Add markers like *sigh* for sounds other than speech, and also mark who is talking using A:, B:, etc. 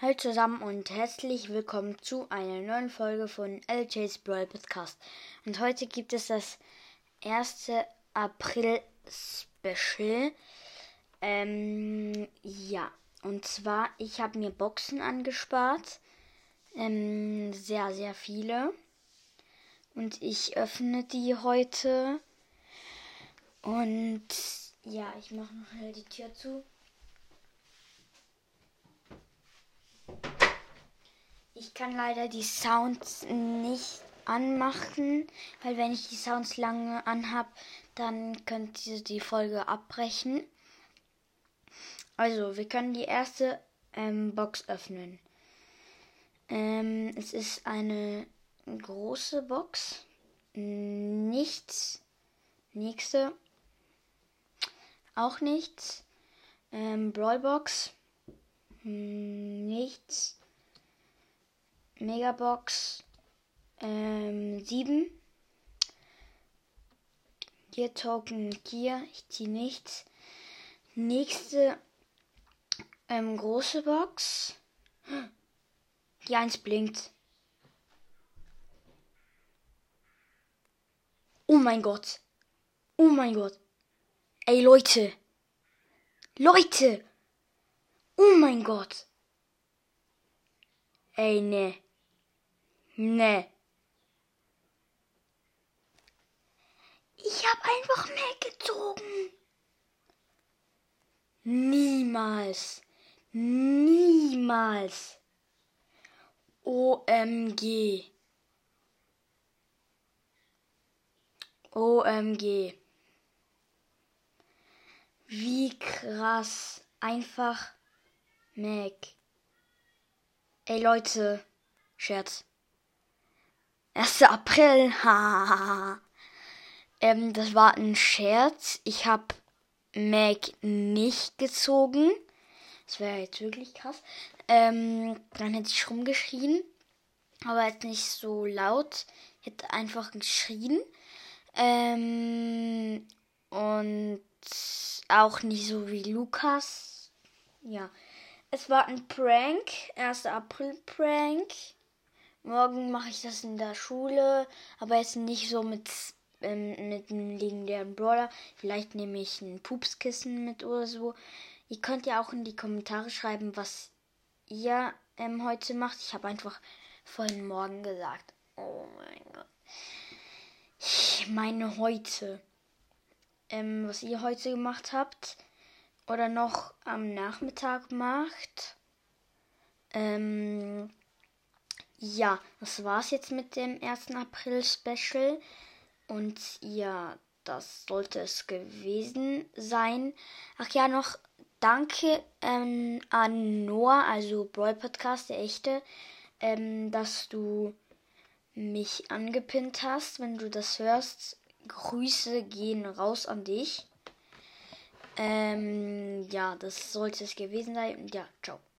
A: Hallo zusammen und herzlich willkommen zu einer neuen Folge von LJ's Brawl Podcast. Und heute gibt es das erste April Special. Ähm, ja, und zwar, ich habe mir Boxen angespart. Ähm, sehr, sehr viele. Und ich öffne die heute. Und ja, ich mache noch schnell die Tür zu. Ich kann leider die Sounds nicht anmachen, weil wenn ich die Sounds lange anhab, dann könnte die Folge abbrechen. Also, wir können die erste ähm, Box öffnen. Ähm, es ist eine große Box. Nichts. Nächste. Auch nichts. Ähm, Brawlbox. Nichts. Megabox ähm, 7. Hier Token hier. Ich ziehe nichts. Nächste ähm, große Box. Die 1 blinkt. Oh mein Gott. Oh mein Gott. Ey Leute. Leute. Oh mein Gott. Ey, ne. Ne. Ich hab einfach mehr gezogen. Niemals. Niemals. OMG. OMG. Wie krass. Einfach Mac. Ey Leute. Scherz. 1. April. *laughs* ähm, das war ein Scherz. Ich hab Mac nicht gezogen. Das wäre jetzt wirklich krass. Ähm, dann hätte ich rumgeschrien. Aber jetzt nicht so laut. Hätte einfach geschrien. Ähm, und auch nicht so wie Lukas. Ja. Es war ein Prank. 1. April Prank. Morgen mache ich das in der Schule. Aber jetzt nicht so mit, ähm, mit einem legendären Brawler. Vielleicht nehme ich ein Pupskissen mit oder so. Ihr könnt ja auch in die Kommentare schreiben, was ihr ähm, heute macht. Ich habe einfach vorhin morgen gesagt. Oh mein Gott. Ich meine heute. Ähm, was ihr heute gemacht habt. Oder noch am Nachmittag macht. Ähm, ja, das war's jetzt mit dem 1. April Special. Und ja, das sollte es gewesen sein. Ach ja, noch danke ähm, an Noah, also Brawl Podcast, der echte, ähm, dass du mich angepinnt hast. Wenn du das hörst, Grüße gehen raus an dich. Ähm, ja, das sollte es gewesen sein. Ja, ciao.